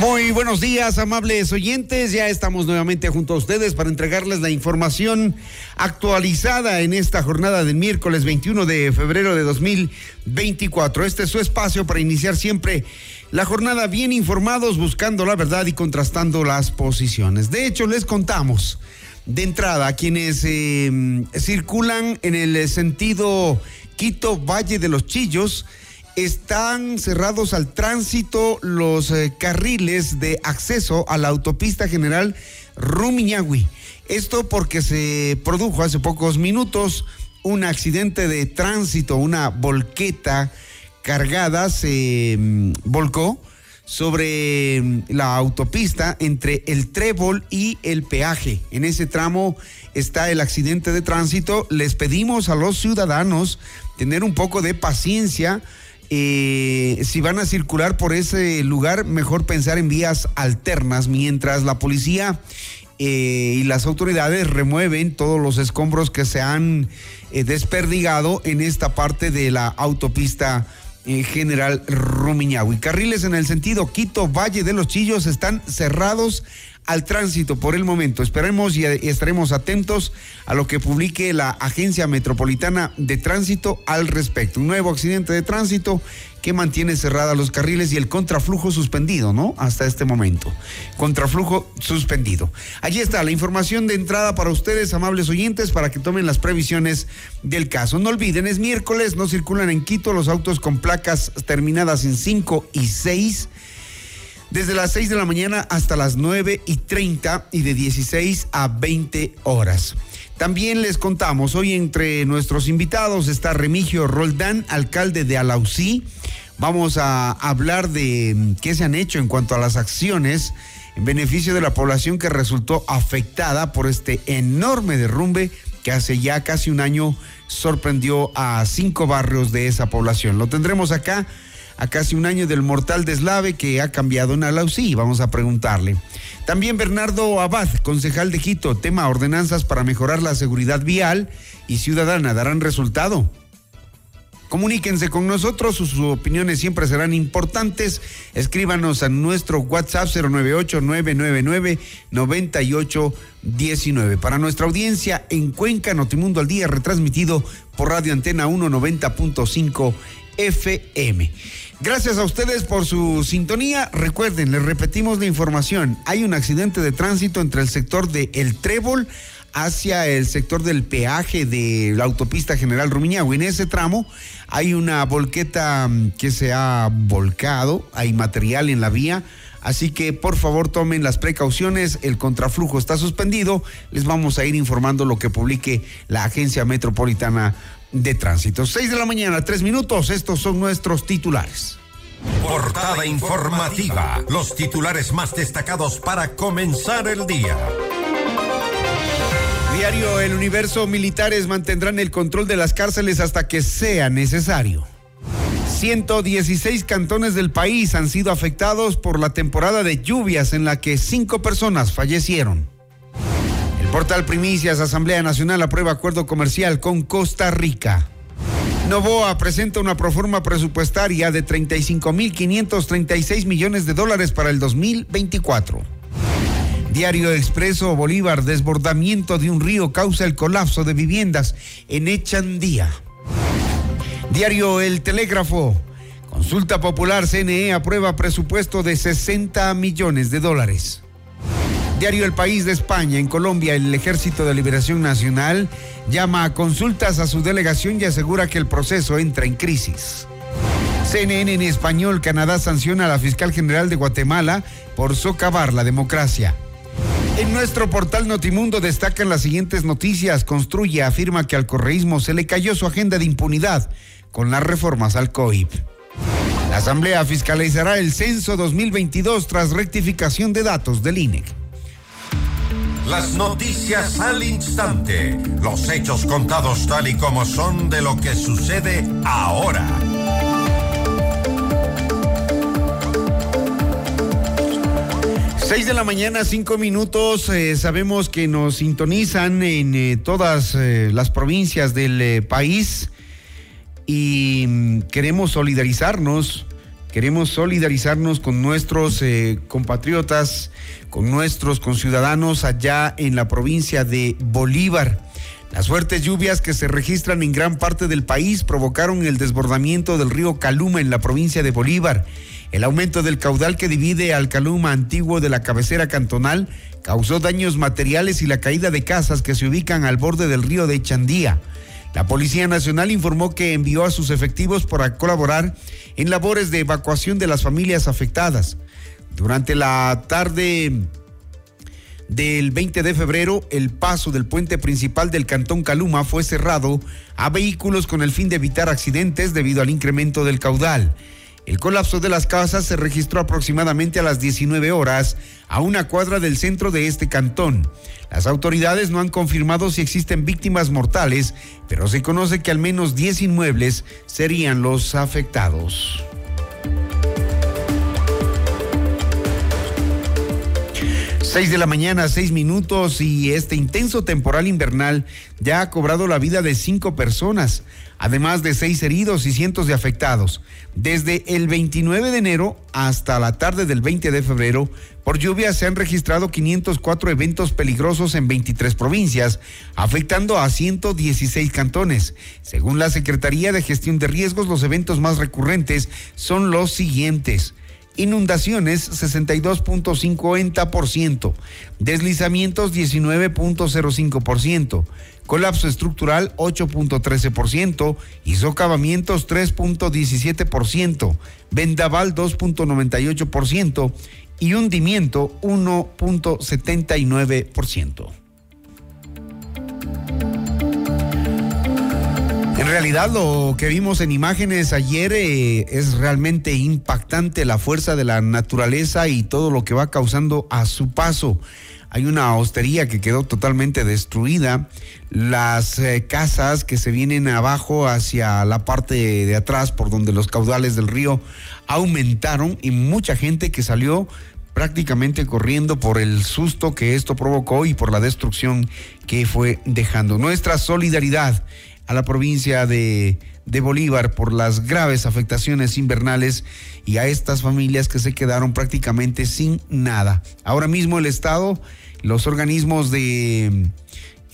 Muy buenos días, amables oyentes. Ya estamos nuevamente junto a ustedes para entregarles la información actualizada en esta jornada del miércoles 21 de febrero de 2024. Este es su espacio para iniciar siempre la jornada bien informados, buscando la verdad y contrastando las posiciones. De hecho, les contamos de entrada a quienes eh, circulan en el sentido Quito Valle de los Chillos están cerrados al tránsito los eh, carriles de acceso a la autopista general Rumiñahui. Esto porque se produjo hace pocos minutos un accidente de tránsito, una volqueta cargada se mm, volcó sobre mm, la autopista entre el Trébol y el peaje. En ese tramo está el accidente de tránsito. Les pedimos a los ciudadanos tener un poco de paciencia eh, si van a circular por ese lugar, mejor pensar en vías alternas mientras la policía eh, y las autoridades remueven todos los escombros que se han eh, desperdigado en esta parte de la autopista General Rumiñahui. Carriles en el sentido Quito, Valle de los Chillos están cerrados al tránsito por el momento. Esperemos y estaremos atentos a lo que publique la Agencia Metropolitana de Tránsito al respecto. Un nuevo accidente de tránsito que mantiene cerradas los carriles y el contraflujo suspendido, ¿no? Hasta este momento. Contraflujo suspendido. Allí está la información de entrada para ustedes, amables oyentes, para que tomen las previsiones del caso. No olviden, es miércoles, no circulan en Quito los autos con placas terminadas en 5 y 6 desde las 6 de la mañana hasta las 9 y 30 y de 16 a 20 horas. También les contamos, hoy entre nuestros invitados está Remigio Roldán, alcalde de Alausí. Vamos a hablar de mm, qué se han hecho en cuanto a las acciones en beneficio de la población que resultó afectada por este enorme derrumbe que hace ya casi un año sorprendió a cinco barrios de esa población. Lo tendremos acá a casi un año del mortal deslave que ha cambiado en Alausí. Vamos a preguntarle. También Bernardo Abad, concejal de Quito, tema ordenanzas para mejorar la seguridad vial y ciudadana, ¿darán resultado? Comuníquense con nosotros, sus, opiniones siempre serán importantes. Escríbanos a nuestro WhatsApp 098-999-9819. Para nuestra audiencia en Cuenca, Notimundo al Día, retransmitido por Radio Antena 190.5 FM. Gracias a ustedes por su sintonía. Recuerden, les repetimos la información. Hay un accidente de tránsito entre el sector de El Trébol hacia el sector del peaje de la autopista General Rumiñahui. En ese tramo hay una volqueta mm, que se ha volcado, hay material en la vía. Así que por favor tomen las precauciones, el contraflujo está suspendido, les vamos a ir informando lo que publique la Agencia Metropolitana de Tránsito. Seis de la mañana, tres minutos, estos son nuestros titulares. Portada informativa, los titulares más destacados para comenzar el día. Diario El Universo, militares mantendrán el control de las cárceles hasta que sea necesario. 116 cantones del país han sido afectados por la temporada de lluvias en la que cinco personas fallecieron. Portal Primicias, Asamblea Nacional aprueba acuerdo comercial con Costa Rica. Novoa presenta una proforma presupuestaria de 35.536 millones de dólares para el 2024. Diario Expreso Bolívar, desbordamiento de un río causa el colapso de viviendas en Echandía. Diario El Telégrafo, consulta popular CNE aprueba presupuesto de 60 millones de dólares. Diario El País de España, en Colombia, el Ejército de Liberación Nacional llama a consultas a su delegación y asegura que el proceso entra en crisis. CNN en español, Canadá sanciona a la fiscal general de Guatemala por socavar la democracia. En nuestro portal Notimundo destacan las siguientes noticias. Construye afirma que al correísmo se le cayó su agenda de impunidad con las reformas al COIP. La Asamblea fiscalizará el censo 2022 tras rectificación de datos del INEC. Las noticias al instante. Los hechos contados tal y como son de lo que sucede ahora. Seis de la mañana, cinco minutos. Eh, sabemos que nos sintonizan en eh, todas eh, las provincias del país y mm, queremos solidarizarnos, queremos solidarizarnos con nuestros compatriotas, con nuestros conciudadanos allá en la provincia de Bolívar. Las fuertes lluvias que se registran en gran parte del país provocaron el desbordamiento del río Caluma en la provincia de Bolívar. El aumento del caudal que divide al Caluma antiguo de la cabecera cantonal causó daños materiales y la caída de casas que se ubican al borde del río de Chandía. La Policía Nacional informó que envió a sus efectivos para colaborar en labores de evacuación de las familias afectadas. Durante la tarde del 20 de febrero, el paso del puente principal del Cantón Caluma fue cerrado a vehículos con el fin de evitar accidentes debido al incremento del caudal. El colapso de las casas se registró aproximadamente a las 19 horas a una cuadra del centro de este cantón. Las autoridades no han confirmado si existen víctimas mortales, pero se conoce que al menos 10 inmuebles serían los afectados. 6 de la mañana, seis minutos y este intenso temporal invernal ya ha cobrado la vida de cinco personas, además de seis heridos y cientos de afectados. Desde el 29 de enero hasta la tarde del 20 de febrero, por lluvia se han registrado 504 eventos peligrosos en 23 provincias, afectando a 116 cantones. Según la Secretaría de Gestión de Riesgos, los eventos más recurrentes son los siguientes inundaciones 62.50%, deslizamientos 19.05%, colapso estructural 8.13% y socavamientos 3.17%, vendaval 2.98% y hundimiento 1.79%. En realidad lo que vimos en imágenes ayer eh, es realmente impactante la fuerza de la naturaleza y todo lo que va causando a su paso. Hay una hostería que quedó totalmente destruida, las eh, casas que se vienen abajo hacia la parte de atrás por donde los caudales del río aumentaron y mucha gente que salió prácticamente corriendo por el susto que esto provocó y por la destrucción que fue dejando. Nuestra solidaridad a la provincia de, de Bolívar por las graves afectaciones invernales y a estas familias que se quedaron prácticamente sin nada. Ahora mismo el Estado, los organismos de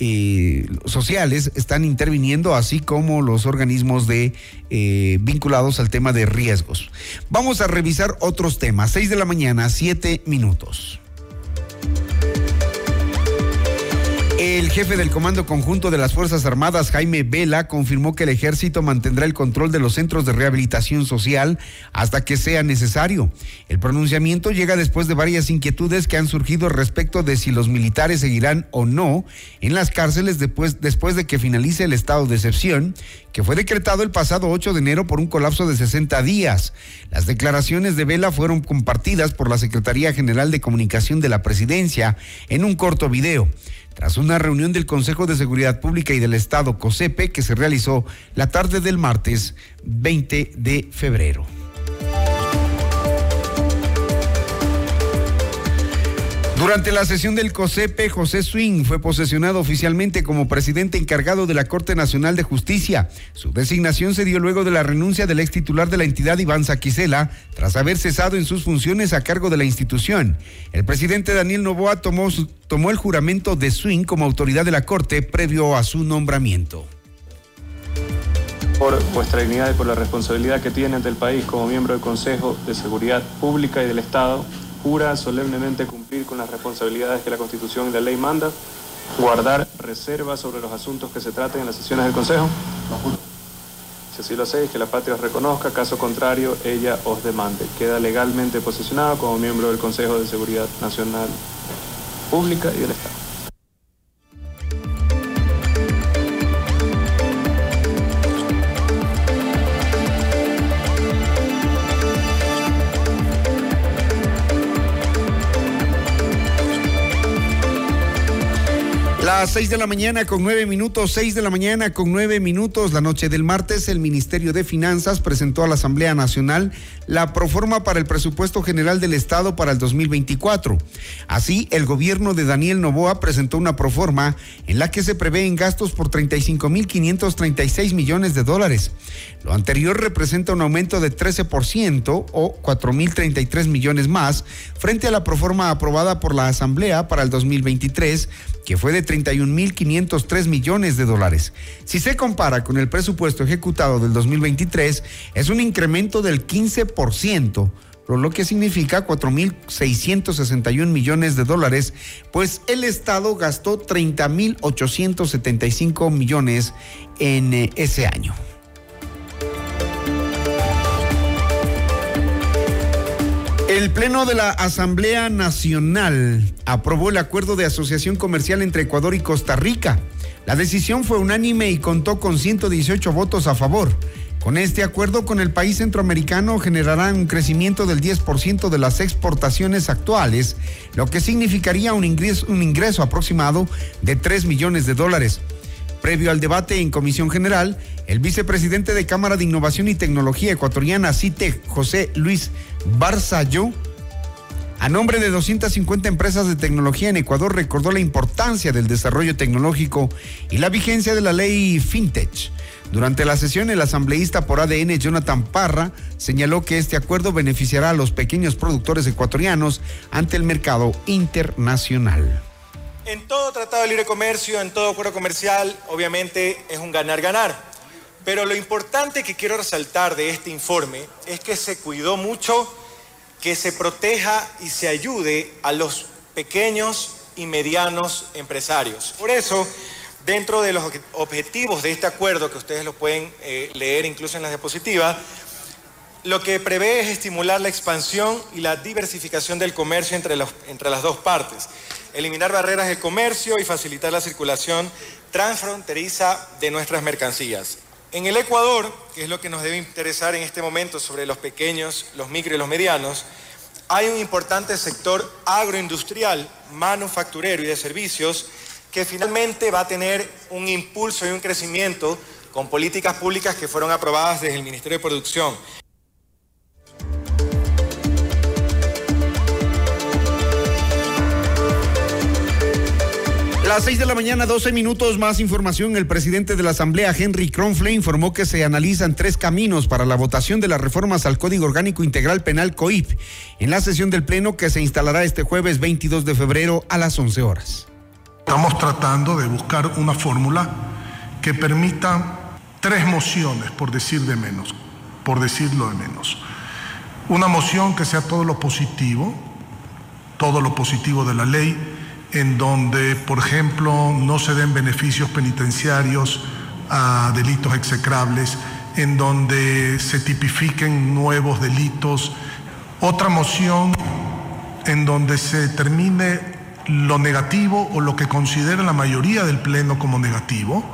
eh, sociales están interviniendo, así como los organismos de eh, vinculados al tema de riesgos. Vamos a revisar otros temas. Seis de la mañana, siete minutos. El jefe del Comando Conjunto de las Fuerzas Armadas, Jaime Vela, confirmó que el ejército mantendrá el control de los centros de rehabilitación social hasta que sea necesario. El pronunciamiento llega después de varias inquietudes que han surgido respecto de si los militares seguirán o no en las cárceles después, después de que finalice el estado de excepción, que fue decretado el pasado 8 de enero por un colapso de 60 días. Las declaraciones de Vela fueron compartidas por la Secretaría General de Comunicación de la Presidencia en un corto video tras una reunión del Consejo de Seguridad Pública y del Estado COSEPE que se realizó la tarde del martes 20 de febrero. Durante la sesión del COSEPE, José Swing fue posesionado oficialmente como presidente encargado de la Corte Nacional de Justicia. Su designación se dio luego de la renuncia del ex titular de la entidad, Iván Saquicela, tras haber cesado en sus funciones a cargo de la institución. El presidente Daniel Novoa tomó, tomó el juramento de Swing como autoridad de la Corte previo a su nombramiento. Por vuestra dignidad y por la responsabilidad que tiene ante el país como miembro del Consejo de Seguridad Pública y del Estado, jura solemnemente cumplir con las responsabilidades que la Constitución y la ley manda, guardar reservas sobre los asuntos que se traten en las sesiones del Consejo. Si así lo hacéis, que la patria os reconozca, caso contrario, ella os demande. Queda legalmente posicionado como miembro del Consejo de Seguridad Nacional Pública y del Estado. Las seis de la mañana con nueve minutos, seis de la mañana con nueve minutos, la noche del martes, el Ministerio de Finanzas presentó a la Asamblea Nacional la proforma para el presupuesto general del Estado para el 2024. Así, el gobierno de Daniel Novoa presentó una proforma en la que se prevén gastos por 35.536 millones de dólares. Lo anterior representa un aumento de 13% o 4.033 millones más frente a la proforma aprobada por la Asamblea para el 2023 que fue de 31.503 millones de dólares. Si se compara con el presupuesto ejecutado del 2023, es un incremento del 15%, lo que significa 4.661 millones de dólares, pues el Estado gastó 30.875 millones en eh, ese año. El Pleno de la Asamblea Nacional aprobó el acuerdo de asociación comercial entre Ecuador y Costa Rica. La decisión fue unánime y contó con 118 votos a favor. Con este acuerdo con el país centroamericano generarán un crecimiento del 10% de las exportaciones actuales, lo que significaría un ingreso, un ingreso aproximado de 3 millones de dólares. Previo al debate en Comisión General, el vicepresidente de Cámara de Innovación y Tecnología Ecuatoriana, CITE, José Luis Barzallo, a nombre de 250 empresas de tecnología en Ecuador, recordó la importancia del desarrollo tecnológico y la vigencia de la ley FinTech. Durante la sesión, el asambleísta por ADN, Jonathan Parra, señaló que este acuerdo beneficiará a los pequeños productores ecuatorianos ante el mercado internacional. En todo tratado de libre comercio, en todo acuerdo comercial, obviamente es un ganar-ganar. Pero lo importante que quiero resaltar de este informe es que se cuidó mucho que se proteja y se ayude a los pequeños y medianos empresarios. Por eso, dentro de los objetivos de este acuerdo, que ustedes lo pueden eh, leer incluso en la diapositiva, lo que prevé es estimular la expansión y la diversificación del comercio entre, los, entre las dos partes eliminar barreras de comercio y facilitar la circulación transfronteriza de nuestras mercancías. En el Ecuador, que es lo que nos debe interesar en este momento sobre los pequeños, los micro y los medianos, hay un importante sector agroindustrial, manufacturero y de servicios que finalmente va a tener un impulso y un crecimiento con políticas públicas que fueron aprobadas desde el Ministerio de Producción. Las 6 de la mañana, 12 minutos más información. El presidente de la Asamblea, Henry Kronfle, informó que se analizan tres caminos para la votación de las reformas al Código Orgánico Integral Penal COIP en la sesión del Pleno que se instalará este jueves 22 de febrero a las 11 horas. Estamos tratando de buscar una fórmula que permita tres mociones, por decir de menos, por decirlo de menos. Una moción que sea todo lo positivo, todo lo positivo de la ley en donde, por ejemplo, no se den beneficios penitenciarios a delitos execrables, en donde se tipifiquen nuevos delitos. Otra moción en donde se termine lo negativo o lo que considera la mayoría del Pleno como negativo.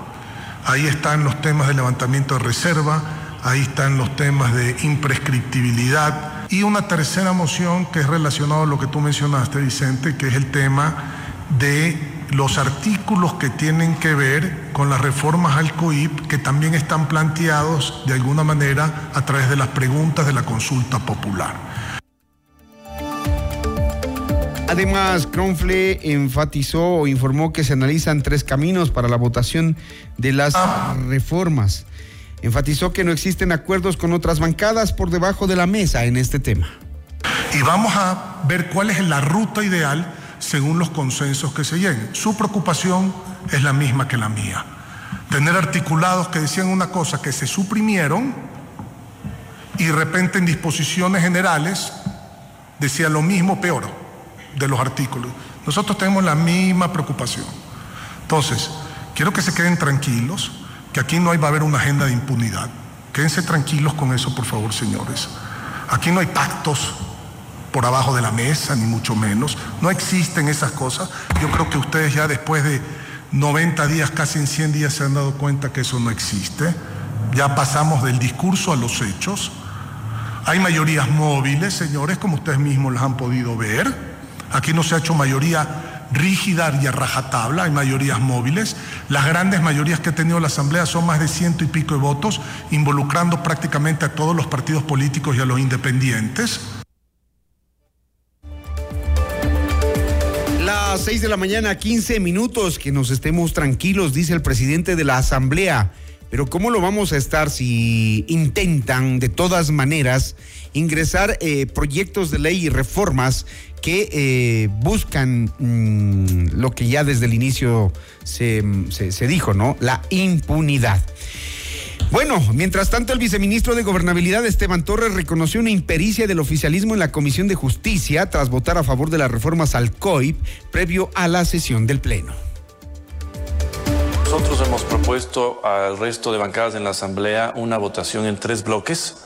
Ahí están los temas de levantamiento de reserva, ahí están los temas de imprescriptibilidad y una tercera moción que es relacionada a lo que tú mencionaste, Vicente, que es el tema de los artículos que tienen que ver con las reformas al COIP que también están planteados de alguna manera a través de las preguntas de la consulta popular. Además, Cronfle enfatizó o informó que se analizan tres caminos para la votación de las reformas. Enfatizó que no existen acuerdos con otras bancadas por debajo de la mesa en este tema. Y vamos a ver cuál es la ruta ideal según los consensos que se lleguen. Su preocupación es la misma que la mía. Tener articulados que decían una cosa que se suprimieron y de repente en disposiciones generales decía lo mismo peor de los artículos. Nosotros tenemos la misma preocupación. Entonces, quiero que se queden tranquilos, que aquí no hay, va a haber una agenda de impunidad. Quédense tranquilos con eso, por favor, señores. Aquí no hay pactos por abajo de la mesa, ni mucho menos. No existen esas cosas. Yo creo que ustedes ya después de 90 días, casi en 100 días, se han dado cuenta que eso no existe. Ya pasamos del discurso a los hechos. Hay mayorías móviles, señores, como ustedes mismos las han podido ver. Aquí no se ha hecho mayoría rígida y a rajatabla, hay mayorías móviles. Las grandes mayorías que ha tenido la Asamblea son más de ciento y pico de votos, involucrando prácticamente a todos los partidos políticos y a los independientes. Las seis de la mañana, 15 minutos, que nos estemos tranquilos, dice el presidente de la Asamblea. Pero ¿cómo lo vamos a estar si intentan de todas maneras ingresar eh, proyectos de ley y reformas que eh, buscan mm, lo que ya desde el inicio se, dijo, ¿no? La impunidad. Bueno, mientras tanto, el viceministro de Gobernabilidad, Esteban Torres, reconoció una impericia del oficialismo en la Comisión de Justicia tras votar a favor de las reformas al COIP previo a la sesión del Pleno. Nosotros hemos propuesto al resto de bancadas en la Asamblea una votación en tres bloques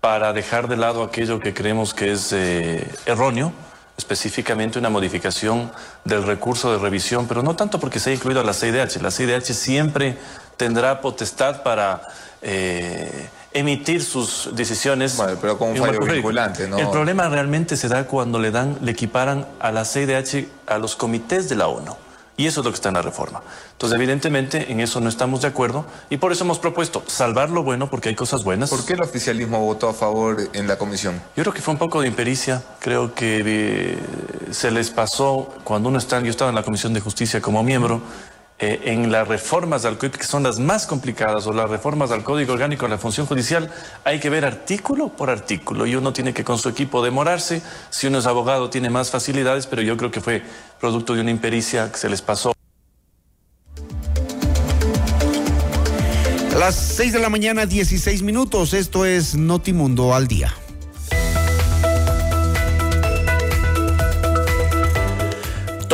para dejar de lado aquello que creemos que es eh, erróneo específicamente una modificación del recurso de revisión, pero no tanto porque se ha incluido a la CIDH. La CIDH siempre tendrá potestad para eh, emitir sus decisiones. Bueno, pero con un fallo vinculante, ¿no? El problema realmente se da cuando le dan, le equiparan a la CIDH a los comités de la ONU. Y eso es lo que está en la reforma. Entonces, evidentemente, en eso no estamos de acuerdo y por eso hemos propuesto salvar lo bueno porque hay cosas buenas. ¿Por qué el oficialismo votó a favor en la comisión? Yo creo que fue un poco de impericia. Creo que eh, se les pasó cuando uno está, yo estaba en la Comisión de Justicia como miembro. Eh, en las reformas al que son las más complicadas, o las reformas al Código Orgánico de la Función Judicial, hay que ver artículo por artículo y uno tiene que con su equipo demorarse. Si uno es abogado tiene más facilidades, pero yo creo que fue producto de una impericia que se les pasó. las 6 de la mañana, 16 minutos. Esto es Notimundo al día.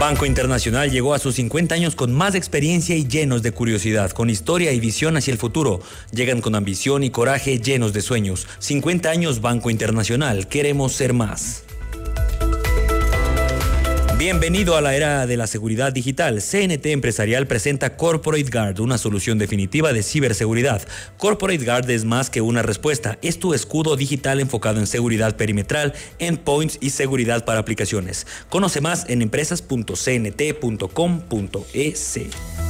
Banco Internacional llegó a sus 50 años con más experiencia y llenos de curiosidad, con historia y visión hacia el futuro. Llegan con ambición y coraje llenos de sueños. 50 años Banco Internacional, queremos ser más. Bienvenido a la era de la seguridad digital. CNT Empresarial presenta Corporate Guard, una solución definitiva de ciberseguridad. Corporate Guard es más que una respuesta, es tu escudo digital enfocado en seguridad perimetral, endpoints y seguridad para aplicaciones. Conoce más en empresas.cnt.com.es.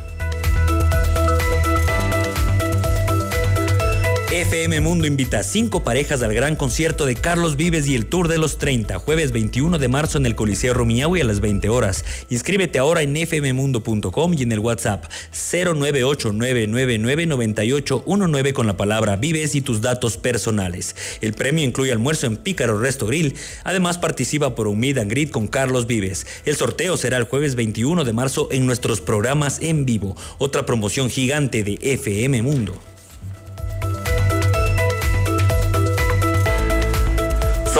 FM Mundo invita a cinco parejas al gran concierto de Carlos Vives y el Tour de los 30, jueves 21 de marzo en el Coliseo Rumiñahui a las 20 horas. Inscríbete ahora en fmmundo.com y en el WhatsApp 098999819 con la palabra Vives y tus datos personales. El premio incluye almuerzo en Pícaro Resto Grill. Además participa por un meet and greet con Carlos Vives. El sorteo será el jueves 21 de marzo en nuestros programas en vivo. Otra promoción gigante de FM Mundo.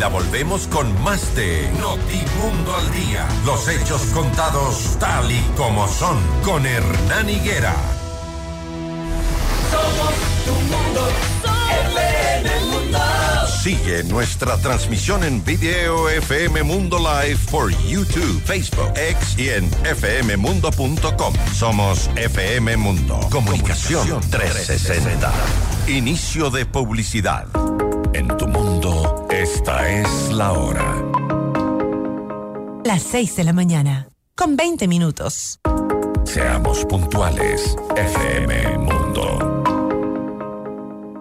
Enseguida volvemos con más de Notimundo al Día. Los hechos contados tal y como son con Hernán Higuera. Somos tu mundo, FM Mundo. Sigue nuestra transmisión en video FM Mundo Live por YouTube, Facebook, X y en fmmundo.com. Somos FM Mundo. Comunicación 360. Inicio de publicidad. En tu mundo, esta es la hora. Las 6 de la mañana, con 20 minutos. Seamos puntuales, FM Mundo.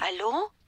¿Aló?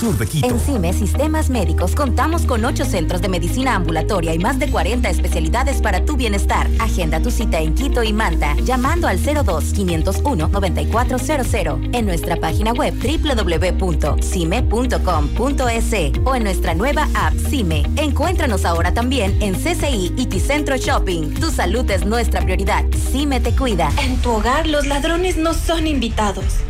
sur de Quito. En CIME Sistemas Médicos contamos con ocho centros de medicina ambulatoria y más de 40 especialidades para tu bienestar. Agenda tu cita en Quito y Manta llamando al 02 501 9400 en nuestra página web www.cime.com.es o en nuestra nueva app CIME. Encuéntranos ahora también en CCI y Ticentro Shopping. Tu salud es nuestra prioridad. CIME te cuida. En tu hogar los ladrones no son invitados.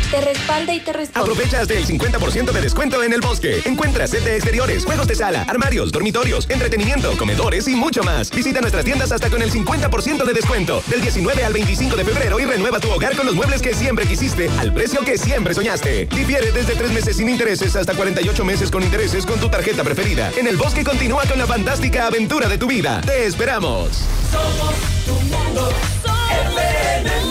Te respalda y te responde. Aprovecha hasta el 50% de descuento en el bosque. Encuentra set de exteriores, juegos de sala, armarios, dormitorios, entretenimiento, comedores y mucho más. Visita nuestras tiendas hasta con el 50% de descuento. Del 19 al 25 de febrero y renueva tu hogar con los muebles que siempre quisiste al precio que siempre soñaste. Difiere desde 3 meses sin intereses hasta 48 meses con intereses con tu tarjeta preferida. En el bosque continúa con la fantástica aventura de tu vida. Te esperamos. Somos tu mundo. FM Mundo.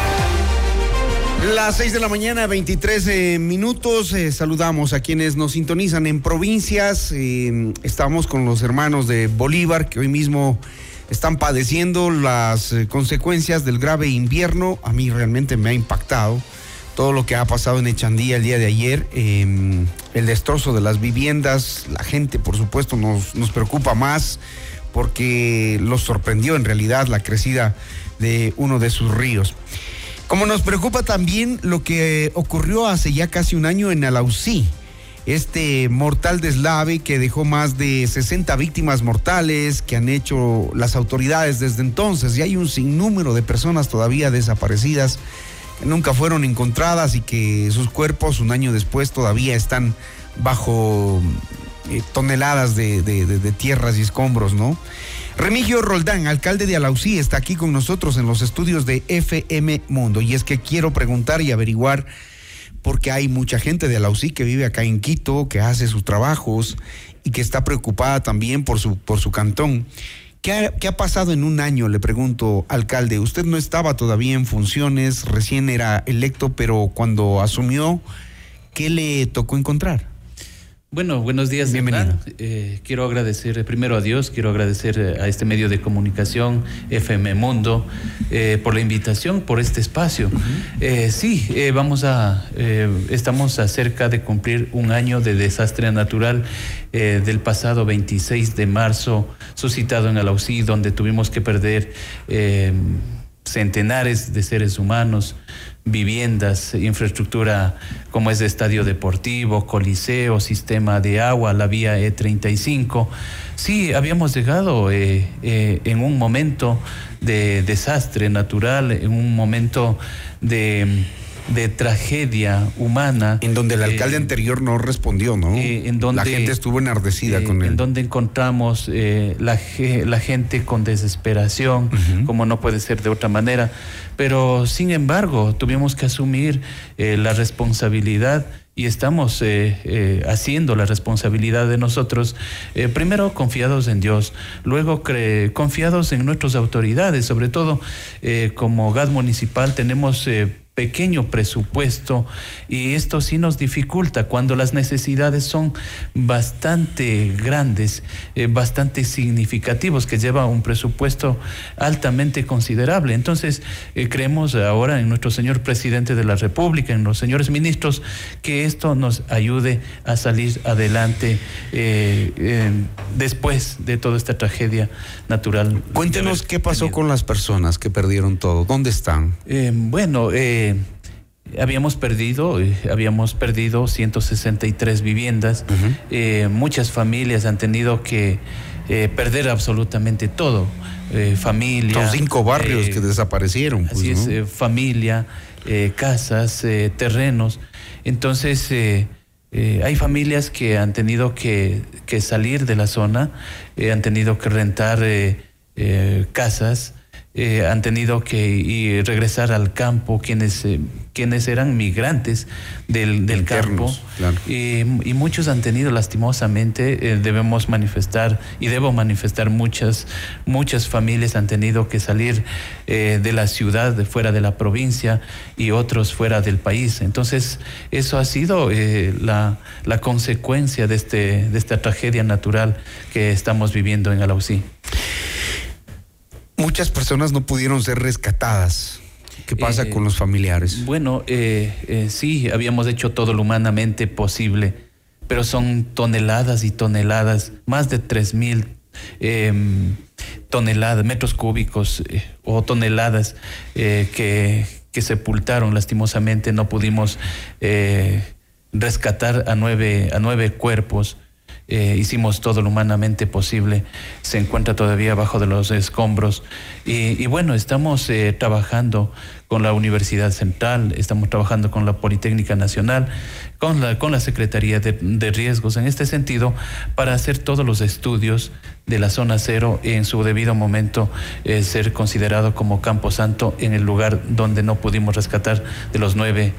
Las 6 de la mañana, 23 eh, minutos. Eh, saludamos a quienes nos sintonizan en provincias. Eh, estamos con los hermanos de Bolívar que hoy mismo están padeciendo las consecuencias del grave invierno. A mí realmente me ha impactado todo lo que ha pasado en Echandía el día de ayer. el destrozo de las viviendas. La gente, por supuesto, nos preocupa más porque los sorprendió en realidad la crecida de uno de sus ríos. Como nos preocupa también lo que ocurrió hace ya casi un año en Alausí, este mortal deslave que dejó más de 60 víctimas mortales que han hecho las autoridades desde entonces y hay un sinnúmero de personas todavía desaparecidas nunca fueron encontradas y que sus cuerpos un año después todavía están bajo eh, toneladas de tierras y escombros, ¿no? Remigio Roldán, alcalde de Alausí, está aquí con nosotros en los estudios de FM Mundo. Y es que quiero preguntar y averiguar, porque hay mucha gente de Alausí que vive acá en Quito, que hace sus trabajos y que está preocupada también por su, por su cantón. ¿Qué ha, ¿Qué ha, pasado en un año? Le pregunto, alcalde. Usted no estaba todavía en funciones, recién era electo, pero cuando asumió, ¿qué le tocó encontrar? Bueno, buenos días. Bienvenido. Eh, quiero agradecer eh, primero a Dios, quiero agradecer eh, a este medio de comunicación, FM Mundo, por la invitación, por este espacio. sí, vamos a, estamos acerca de cumplir un año de desastre natural del pasado 26 de marzo, suscitado en Alausí, donde tuvimos que perder centenares de seres humanos viviendas, infraestructura como es de estadio deportivo, coliseo, sistema de agua, la vía E35. Sí, habíamos llegado eh, eh, en un momento de desastre natural, en un momento de de tragedia humana. En donde el alcalde eh, anterior no respondió, ¿no? en donde, la gente estuvo enardecida con él. En donde encontramos la, la, gente con desesperación, como no puede ser de otra manera. Pero sin embargo, tuvimos que asumir eh, la responsabilidad y estamos eh, eh, haciendo la responsabilidad de nosotros, primero confiados en Dios, luego confiados en nuestras autoridades, sobre todo como GAD municipal tenemos pequeño presupuesto y esto sí nos dificulta cuando las necesidades son bastante grandes, eh, bastante significativos, que lleva un presupuesto altamente considerable. Entonces, eh, creemos ahora en nuestro señor presidente de la República, en los señores ministros, que esto nos ayude a salir adelante eh, después de toda esta tragedia natural. Cuéntenos qué pasó con las personas que perdieron todo, ¿dónde están? bueno, eh, habíamos perdido, eh, habíamos perdido 163 viviendas. Eh, muchas familias han tenido que perder absolutamente todo. familia. Son cinco barrios que desaparecieron. Pues, así es, familia, casas, terrenos. Entonces, hay familias que han tenido que, que salir de la zona, han tenido que rentar casas. Eh, han tenido que regresar al campo quienes, eh, quienes eran migrantes del, del campo. y, muchos han tenido lastimosamente, eh, debemos manifestar y debo manifestar muchas, muchas familias han tenido que salir de la ciudad, de fuera de la provincia y otros fuera del país. Entonces eso ha sido la, la consecuencia de, este, de esta tragedia natural que estamos viviendo en Alausí muchas personas no pudieron ser rescatadas. ¿Qué pasa con los familiares? Bueno, eh, eh, sí, habíamos hecho todo lo humanamente posible, pero son toneladas y toneladas, más de tres mil em, toneladas, metros cúbicos eh, o toneladas que, que, sepultaron lastimosamente. No pudimos rescatar a nueve, a nueve cuerpos. Eh, hicimos todo lo humanamente posible, se encuentra todavía bajo de los escombros. Y, bueno, estamos eh, trabajando con la Universidad Central, estamos trabajando con la Politécnica Nacional, con la, con la Secretaría de, Riesgos en este sentido, para hacer todos los estudios de la zona cero y en su debido momento eh, ser considerado como Campo Santo en el lugar donde no pudimos rescatar de los nueve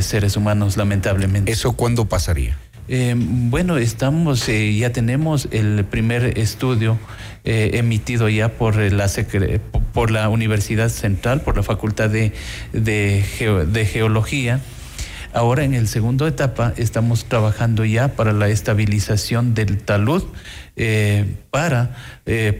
seres humanos, lamentablemente. ¿Eso cuándo pasaría? Eh, bueno, estamos, eh, ya tenemos el primer estudio eh, emitido ya por la, por la Universidad Central, por la Facultad de, de, de Geología. Ahora en el segundo etapa estamos trabajando ya para la estabilización del talud para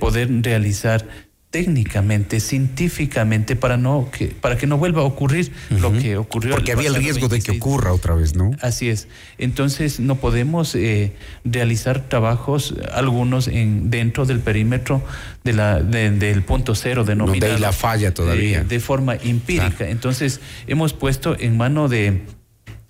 poder realizar técnicamente, científicamente, para no que, para que no vuelva a ocurrir lo que ocurrió. Porque había el riesgo de que ocurra otra vez, ¿no? Así es. Entonces no podemos eh, realizar trabajos, algunos en dentro del perímetro de la del punto cero denominado. Donde hay la falla todavía. Eh, de forma empírica. Entonces hemos puesto en mano de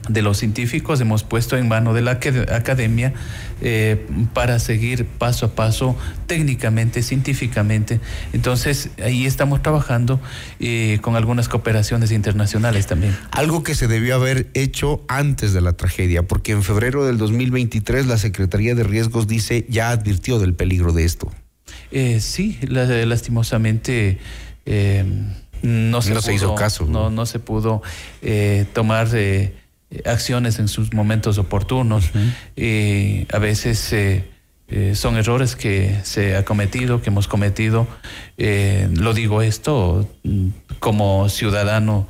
de los científicos, hemos puesto en mano de la academia eh, para seguir paso a paso, técnicamente, científicamente. Entonces, ahí estamos trabajando eh, con algunas cooperaciones internacionales también. Algo que se debió haber hecho antes de la tragedia, porque en febrero del 2023 la Secretaría de Riesgos dice ya advirtió del peligro de esto. Eh, sí, lastimosamente. no se, se hizo caso. No, no se pudo tomar acciones en sus momentos oportunos. y a veces eh, eh, son errores que se ha cometido, que hemos cometido. lo digo esto mm, como ciudadano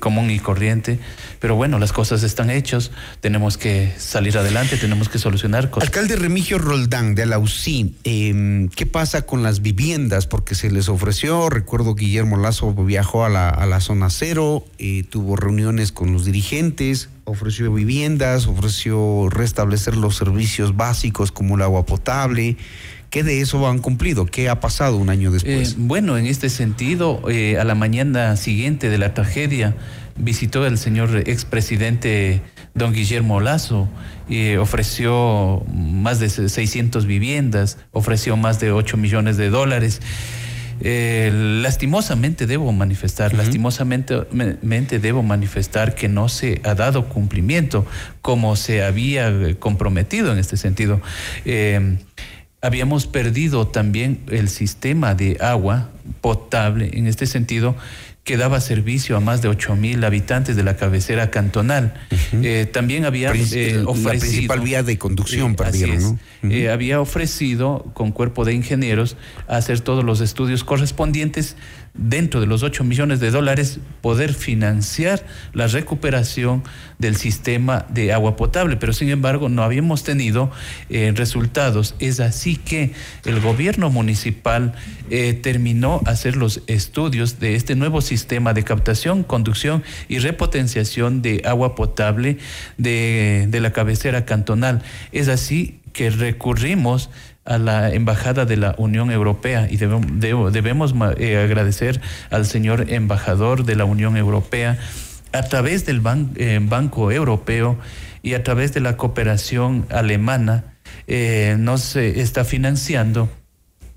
común y corriente, pero bueno, las cosas están hechas, tenemos que salir adelante, tenemos que solucionar cosas. Alcalde Remigio Roldán de la UCI, em, ¿qué pasa con las viviendas? Porque se les ofreció, recuerdo Guillermo Lazo viajó a la, a la zona cero, eh, tuvo reuniones con los dirigentes, ofreció viviendas, ofreció restablecer los servicios básicos como el agua potable. ¿Qué de eso han cumplido? ¿Qué ha pasado un año después? Eh, bueno, en este sentido, eh, a la mañana siguiente de la tragedia, visitó el señor expresidente don Guillermo Lazo ofreció más de 600 viviendas, ofreció más de 8 millones de dólares. Eh, lastimosamente debo manifestar, lastimosamente debo manifestar que no se ha dado cumplimiento como se había comprometido en este sentido. Eh, habíamos perdido también el sistema de agua potable en este sentido que daba servicio a más de 8 mil habitantes de la cabecera cantonal. Eh, también había eh, ofrecido... La principal vía de conducción, eh, perdieron, ¿no? había ofrecido con cuerpo de ingenieros hacer todos los estudios correspondientes dentro de los 8 millones de dólares, poder financiar la recuperación del sistema de agua potable. Pero sin embargo, no habíamos tenido eh, resultados. Es así que el gobierno municipal eh, terminó hacer los estudios de este nuevo sistema de captación, conducción y repotenciación de agua potable de, de la cabecera cantonal. Es así que recurrimos a la Embajada de la Unión Europea y debemos, debemos eh, agradecer al señor embajador de la Unión Europea a través del eh, Banco Europeo y a través de la cooperación alemana eh, nos está financiando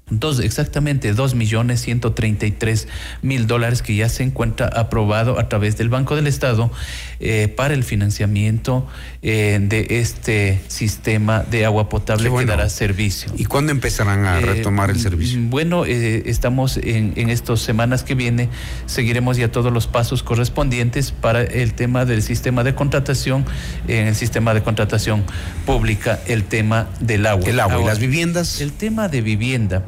Dos, exactamente dos millones ciento treinta y tres mil dólares que ya se encuentra aprobado a través del Banco del Estado eh, para el financiamiento eh, de este sistema de agua potable que dará servicio. ¿Y cuándo empezarán a eh, retomar el servicio? Bueno, estamos en, en estas semanas que viene, seguiremos ya todos los pasos correspondientes para el tema del sistema de contratación, en el sistema de contratación pública, el tema del agua. El agua y las viviendas. El tema de vivienda.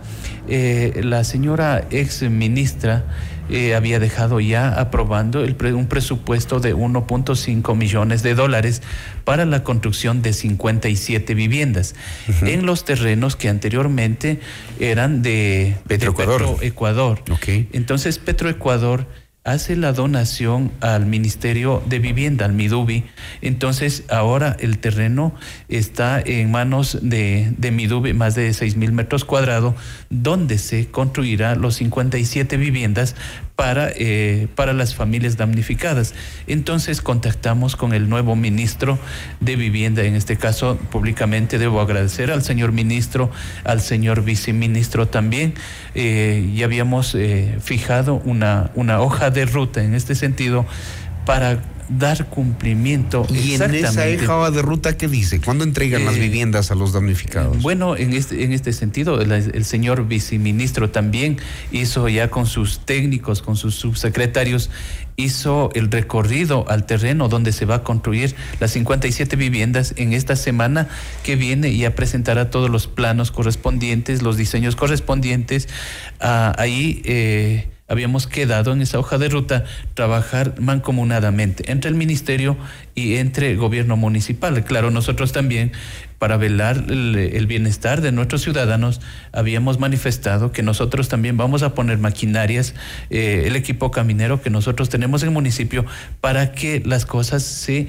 Eh, la señora ex ministra eh, había dejado ya aprobando el un presupuesto de 1.5 millones de dólares para la construcción de 57 viviendas en los terrenos que anteriormente eran de Petroecuador. Ecuador. Entonces Petroecuador hace la donación al Ministerio de Vivienda, al Midubi. Entonces, ahora el terreno está en manos de, de Midubi, más de 6 mil metros cuadrados, donde se construirá los 57 viviendas para, eh, para las familias damnificadas. Entonces contactamos con el nuevo ministro de Vivienda, en este caso públicamente debo agradecer al señor ministro, al señor viceministro también. Eh, ya habíamos eh, fijado una, una hoja de ruta en este sentido para dar cumplimiento. ¿Y en esa hoja de ruta qué dice? ¿Cuándo entregan las Eh, viviendas a los damnificados? Bueno, en este, en este sentido, el, el señor viceministro también hizo ya con sus técnicos, con sus subsecretarios, hizo el recorrido al terreno donde se va a construir las 57 viviendas en esta semana que viene y ya presentará todos los planos correspondientes, los diseños correspondientes. Ah, ahí eh, habíamos quedado en esa hoja de ruta trabajar mancomunadamente entre el ministerio y entre gobierno municipal. Claro, nosotros también para velar el, el, bienestar de nuestros ciudadanos, habíamos manifestado que nosotros también vamos a poner maquinarias, eh, el equipo caminero que nosotros tenemos en el municipio, para que las cosas se,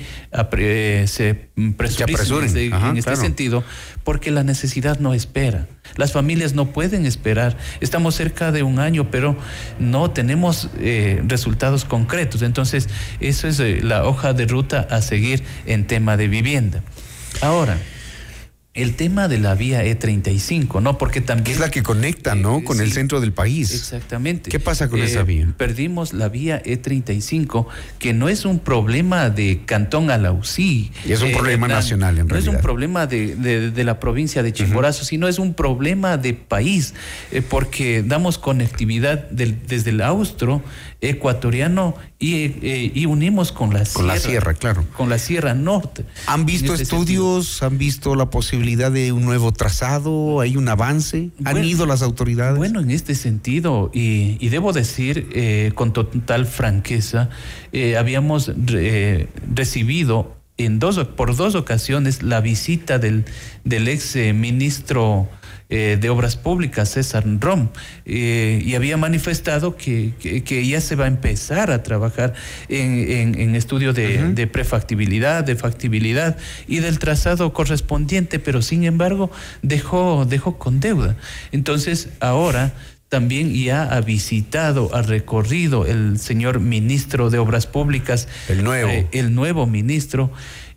eh, se presuricen en este, Ajá, este claro. sentido, porque la necesidad no espera. Las familias no pueden esperar. Estamos cerca de un año, pero no tenemos eh, resultados concretos. Entonces, eso es eh, la hoja de ruta a seguir en tema de vivienda. Ahora, el tema de la vía E35, ¿no? Porque también... Es la que conecta, ¿no? Eh, con sí, el centro del país. Exactamente. ¿Qué pasa con eh, esa vía? Perdimos la vía E35, que no es un problema de Cantón Alausí. Y es un eh, problema na, nacional, en no realidad. No es un problema de, de, de la provincia de Chimborazo, uh -huh. sino es un problema de país, porque damos conectividad del, desde el austro ecuatoriano y, eh, y, unimos con la con sierra. la sierra, claro. Con la sierra norte. ¿Han visto este estudios? Sentido. ¿Han visto la posibilidad de un nuevo trazado? ¿Hay un avance? ¿Han bueno, ido las autoridades? Bueno, en este sentido, y, y debo decir eh, con total franqueza, eh, habíamos recibido en dos, por dos ocasiones la visita del, del ex ministro eh, de Obras Públicas, César Rom, eh, y había manifestado que, que, que, ya se va a empezar a trabajar en, en, en estudio de, uh -huh. de, prefactibilidad, de factibilidad y del trazado correspondiente, pero sin embargo dejó, dejó con deuda. Entonces, ahora también ya ha visitado, ha recorrido el señor ministro de Obras Públicas, el nuevo, eh, el nuevo ministro.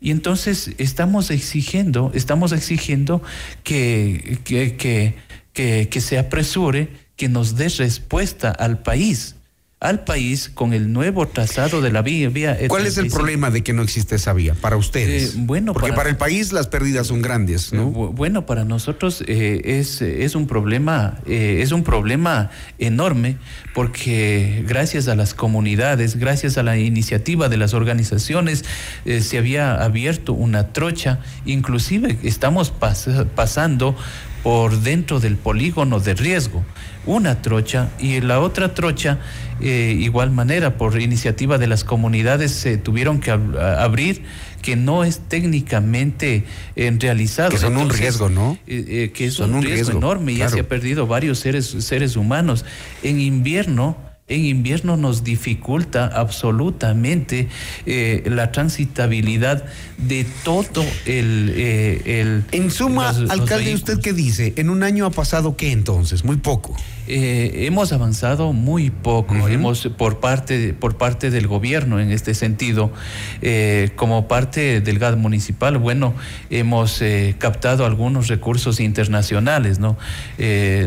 Y entonces estamos exigiendo, estamos exigiendo que, que, que, que, que se apresure, que nos dé respuesta al país al país con el nuevo trazado de la vía. vía ¿Cuál es el problema de que no existe esa vía para ustedes? Eh, bueno, porque para, para, el país las pérdidas son grandes, ¿no? Bueno, para nosotros eh, es, es un problema eh, es un problema enorme porque gracias a las comunidades, gracias a la iniciativa de las organizaciones eh, se había abierto una trocha, inclusive estamos pas pasando por dentro del polígono de riesgo una trocha y la otra trocha eh, igual manera por iniciativa de las comunidades se tuvieron que ab abrir que no es técnicamente eh, realizado. Que son Entonces, un riesgo no eh, que es son un, riesgo, riesgo enorme claro. ya se ha perdido varios seres seres humanos. En invierno en invierno nos dificulta absolutamente eh, la transitabilidad de todo el... Eh, el en suma, los, alcalde, los ¿usted qué dice? ¿En un año ha pasado qué entonces? Muy poco. Eh, hemos avanzado muy poco, uh -huh. hemos por parte por parte del gobierno en este sentido, eh, como parte del GAD municipal, bueno, hemos captado algunos recursos internacionales, no,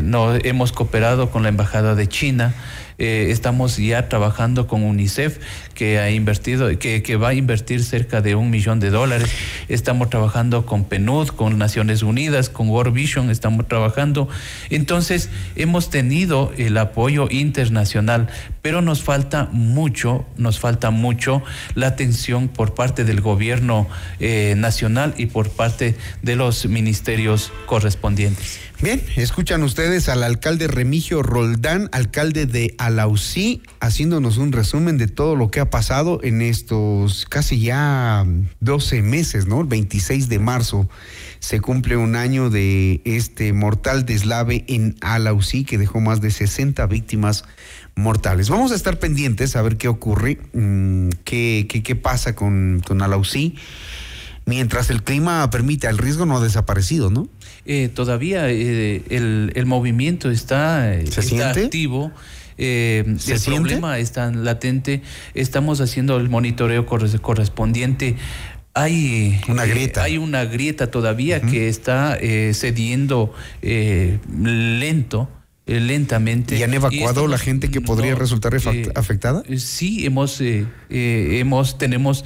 no hemos cooperado con la embajada de China. Eh, estamos ya trabajando con UNICEF que ha invertido, que, que, va a invertir cerca de un millón de dólares. Estamos trabajando con PNUD, con Naciones Unidas, con World Vision, estamos trabajando. Entonces, hemos tenido el apoyo internacional, pero nos falta mucho, nos falta mucho la atención por parte del gobierno eh, nacional y por parte de los ministerios correspondientes. Bien, escuchan ustedes al alcalde Remigio Roldán, alcalde de Alausí, haciéndonos un resumen de todo lo que ha pasado en estos casi ya 12 meses, ¿no? El 26 de marzo se cumple un año de este mortal deslave en Alausí que dejó más de 60 víctimas mortales. Vamos a estar pendientes a ver qué ocurre, mmm, qué, qué, qué, pasa con, con Alausí. Mientras el clima permite, el riesgo no ha desaparecido, ¿no? Eh, todavía eh, el, el, movimiento está, ¿Se está siente? activo. Eh, ¿Se el siente? problema está latente. Estamos haciendo el monitoreo correspondiente. Hay una grieta. Eh, hay una grieta todavía uh -huh. que está eh, cediendo lento eh, lentamente. ¿Y han evacuado la gente que podría resultar eh, afectada? Sí, hemos, hemos tenemos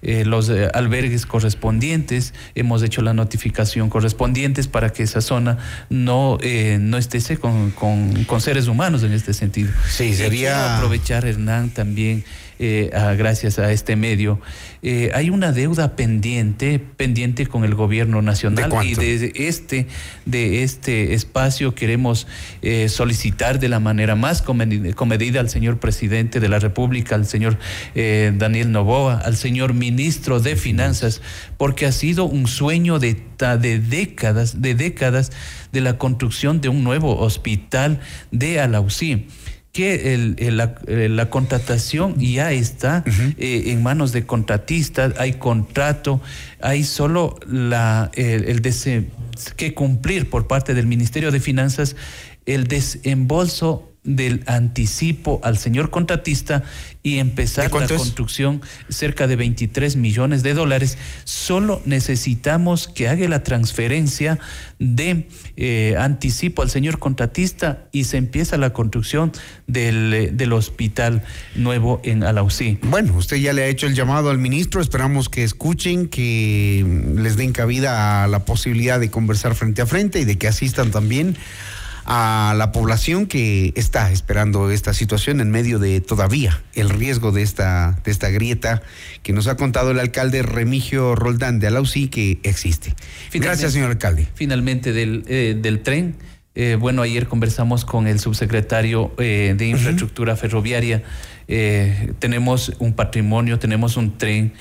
los albergues correspondientes, hemos hecho la notificación correspondientes para que esa zona no, no esté con, con, con, seres humanos en este sentido. Sí, sería... aprovechar, Hernán, también eh, gracias a este medio, eh, hay una deuda pendiente, pendiente con el gobierno nacional y de este, de este espacio queremos eh, solicitar de la manera más comedida al señor presidente de la República, al señor Daniel Novoa, al señor ministro de Finanzas, porque ha sido un sueño de, de décadas, de décadas de la construcción de un nuevo hospital de Alausí que el, la, contratación ya está eh, en manos de contratistas, hay contrato, hay solo la, el, el que cumplir por parte del Ministerio de Finanzas el desembolso del anticipo al señor contratista y empezar la construcción cerca de 23 millones de dólares. Solo necesitamos que haga la transferencia de eh, anticipo al señor contratista y se empieza la construcción del, eh, del hospital nuevo en Alausí. Bueno, usted ya le ha hecho el llamado al ministro, esperamos que escuchen, que les den cabida a la posibilidad de conversar frente a frente y de que asistan también a la población que está esperando esta situación en medio de todavía el riesgo de esta, de esta grieta que nos ha contado el alcalde Remigio Roldán de Alausí que existe. Gracias, señor alcalde. Finalmente, del, eh, del tren. Eh, bueno, ayer conversamos con el subsecretario eh, de Infraestructura Ferroviaria. tenemos un patrimonio, tenemos un tren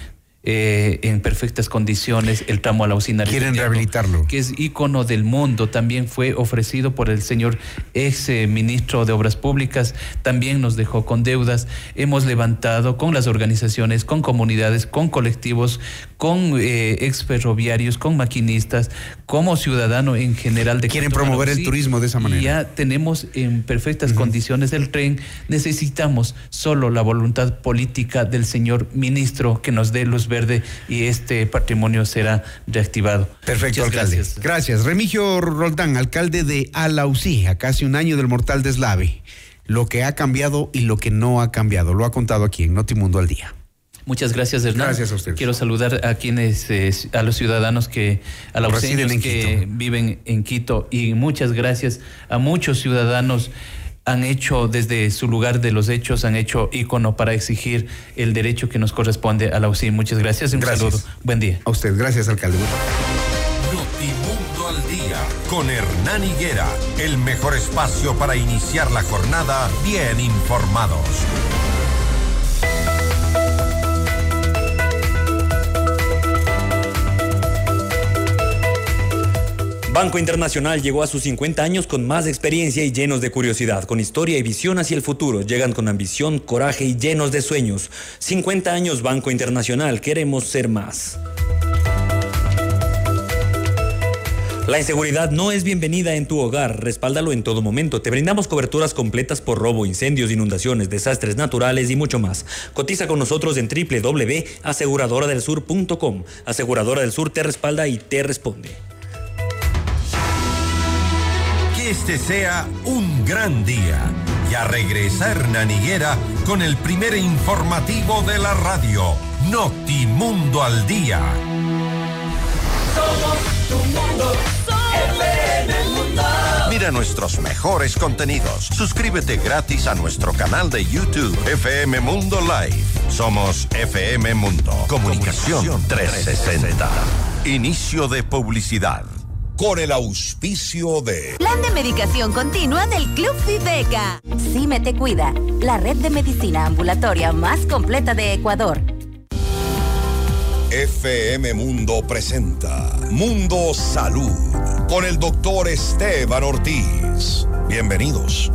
eh, en perfectas condiciones el tramo a la usina. Quieren rehabilitarlo. Que es ícono del mundo. También fue ofrecido por el señor ex eh, ministro de Obras Públicas. También nos dejó con deudas. Hemos levantado con las organizaciones, con comunidades, con colectivos, con eh, ex ferroviarios, con maquinistas, como ciudadano en general. De Quieren promover el turismo de esa manera. Ya tenemos en perfectas condiciones el tren. Necesitamos solo la voluntad política del señor ministro que nos dé los verde y este patrimonio será reactivado. Perfecto, alcalde. Gracias. gracias. Remigio Roldán, alcalde de Alausí, a casi un año del mortal deslave. Lo que ha cambiado y lo que no ha cambiado. Lo ha contado aquí en Notimundo al Día. Muchas gracias, Hernán. Gracias a usted. Quiero saludar a quienes, eh, a los ciudadanos que, a los que viven en Quito y muchas gracias a muchos ciudadanos han hecho desde su lugar de los hechos, han hecho ícono para exigir el derecho que nos corresponde a la UCI. Muchas gracias. Un saludo. Buen día. A usted. Gracias, alcalde. Notimundo al día con Hernán Higuera. El mejor espacio para iniciar la jornada bien informados. Banco Internacional llegó a sus 50 años con más experiencia y llenos de curiosidad, con historia y visión hacia el futuro. Llegan con ambición, coraje y llenos de sueños. 50 años Banco Internacional, queremos ser más. La inseguridad no es bienvenida en tu hogar, respáldalo en todo momento. Te brindamos coberturas completas por robo, incendios, inundaciones, desastres naturales y mucho más. Cotiza con nosotros en www.aseguradoradelsur.com. Aseguradora del Sur te respalda y te responde este sea un gran día. Ya regresa Hernán Higuera con el primer informativo de la radio, Notimundo al Día. Somos tu mundo, mundo. Mira nuestros mejores contenidos. Suscríbete gratis a nuestro canal de YouTube, FM Mundo Live. Somos FM Mundo. Comunicación 360. Inicio de publicidad con el auspicio de... Plan de medicación continua del Club Fibeca. Cime te cuida, la red de medicina ambulatoria más completa de Ecuador. FM Mundo presenta Mundo Salud con el doctor Esteban Ortiz. Bienvenidos.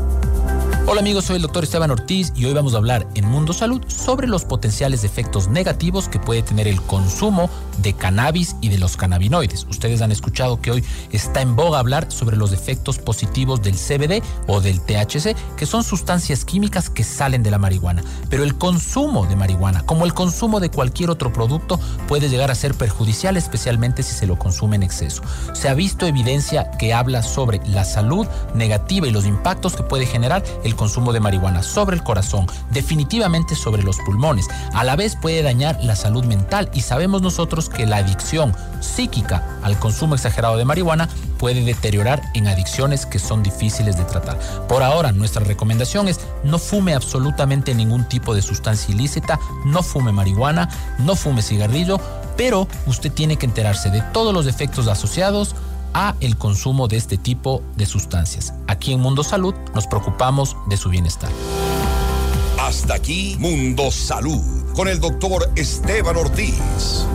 Hola amigos, soy el doctor Esteban Ortiz y hoy vamos a hablar en Mundo Salud sobre los potenciales efectos negativos que puede tener el consumo de cannabis y de los cannabinoides. Ustedes han escuchado que hoy está en boga hablar sobre los efectos positivos del CBD o del THC, que son sustancias químicas que salen de la marihuana. Pero el consumo de marihuana, como el consumo de cualquier otro producto, puede llegar a ser perjudicial, especialmente si se lo consume en exceso. Se ha visto evidencia que habla sobre la salud negativa y los impactos que puede generar consumo de marihuana sobre el corazón, definitivamente sobre los pulmones. A la vez puede dañar la salud mental y sabemos nosotros que la adicción psíquica al consumo exagerado de marihuana puede deteriorar en adicciones que son difíciles de tratar. Por ahora, nuestra recomendación es no fume absolutamente ningún tipo de sustancia ilícita, no fume marihuana, no fume cigarrillo, pero usted tiene que enterarse de todos los efectos asociados a el consumo de este tipo de sustancias. Aquí en Mundo Salud nos preocupamos de su bienestar. Hasta aquí Mundo Salud con el doctor Esteban Ortiz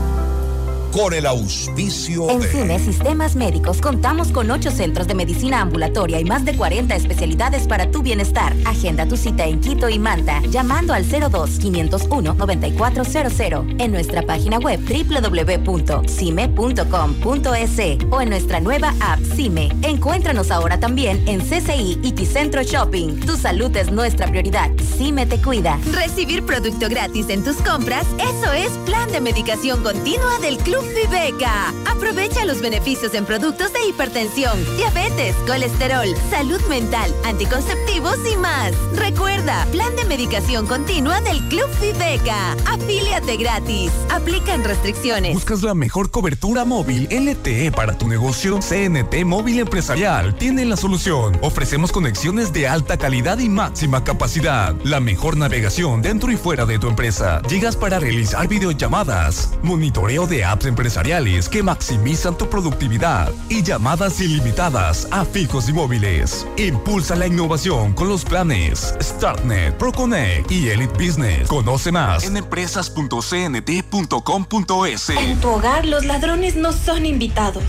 con el auspicio en de... CIME Sistemas Médicos contamos con ocho centros de medicina ambulatoria y más de 40 especialidades para tu bienestar. Agenda tu cita en Quito y Manta llamando al 02-501-9400 en nuestra página web www.cime.com.es o en nuestra nueva app CIME. Encuéntranos ahora también en CCI y Ticentro Shopping. Tu salud es nuestra prioridad. CIME te cuida. Recibir producto gratis en tus compras, eso es plan de medicación continua del Club Viveca. Aprovecha los beneficios en productos de hipertensión, diabetes, colesterol, salud mental, anticonceptivos y más. Recuerda, plan de medicación continua del Club Viveca. Afíliate gratis. Aplican restricciones. ¿Buscas la mejor cobertura móvil LTE para tu negocio? CNT Móvil Empresarial tiene la solución. Ofrecemos conexiones de alta calidad y máxima capacidad. La mejor navegación dentro y fuera de tu empresa. Llegas para realizar videollamadas, monitoreo de apps empresariales que maximizan tu productividad y llamadas ilimitadas a fijos y móviles. Impulsa la innovación con los planes StartNet, ProConnect y Elite Business. Conoce más en empresas.cnt.com.es. En tu hogar los ladrones no son invitados.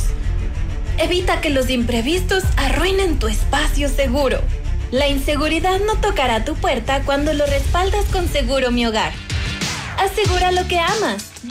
Evita que los imprevistos arruinen tu espacio seguro. La inseguridad no tocará tu puerta cuando lo respaldas con Seguro Mi Hogar. Asegura lo que amas,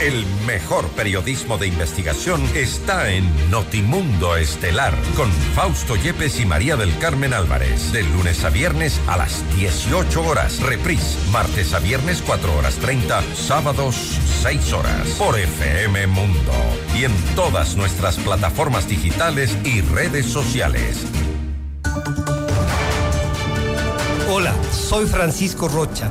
El mejor periodismo de investigación está en Notimundo Estelar con Fausto Yepes y María del Carmen Álvarez. De lunes a viernes a las 18 horas. Reprise. Martes a viernes 4 horas 30. Sábados 6 horas. Por FM Mundo. Y en todas nuestras plataformas digitales y redes sociales. Hola, soy Francisco Rocha.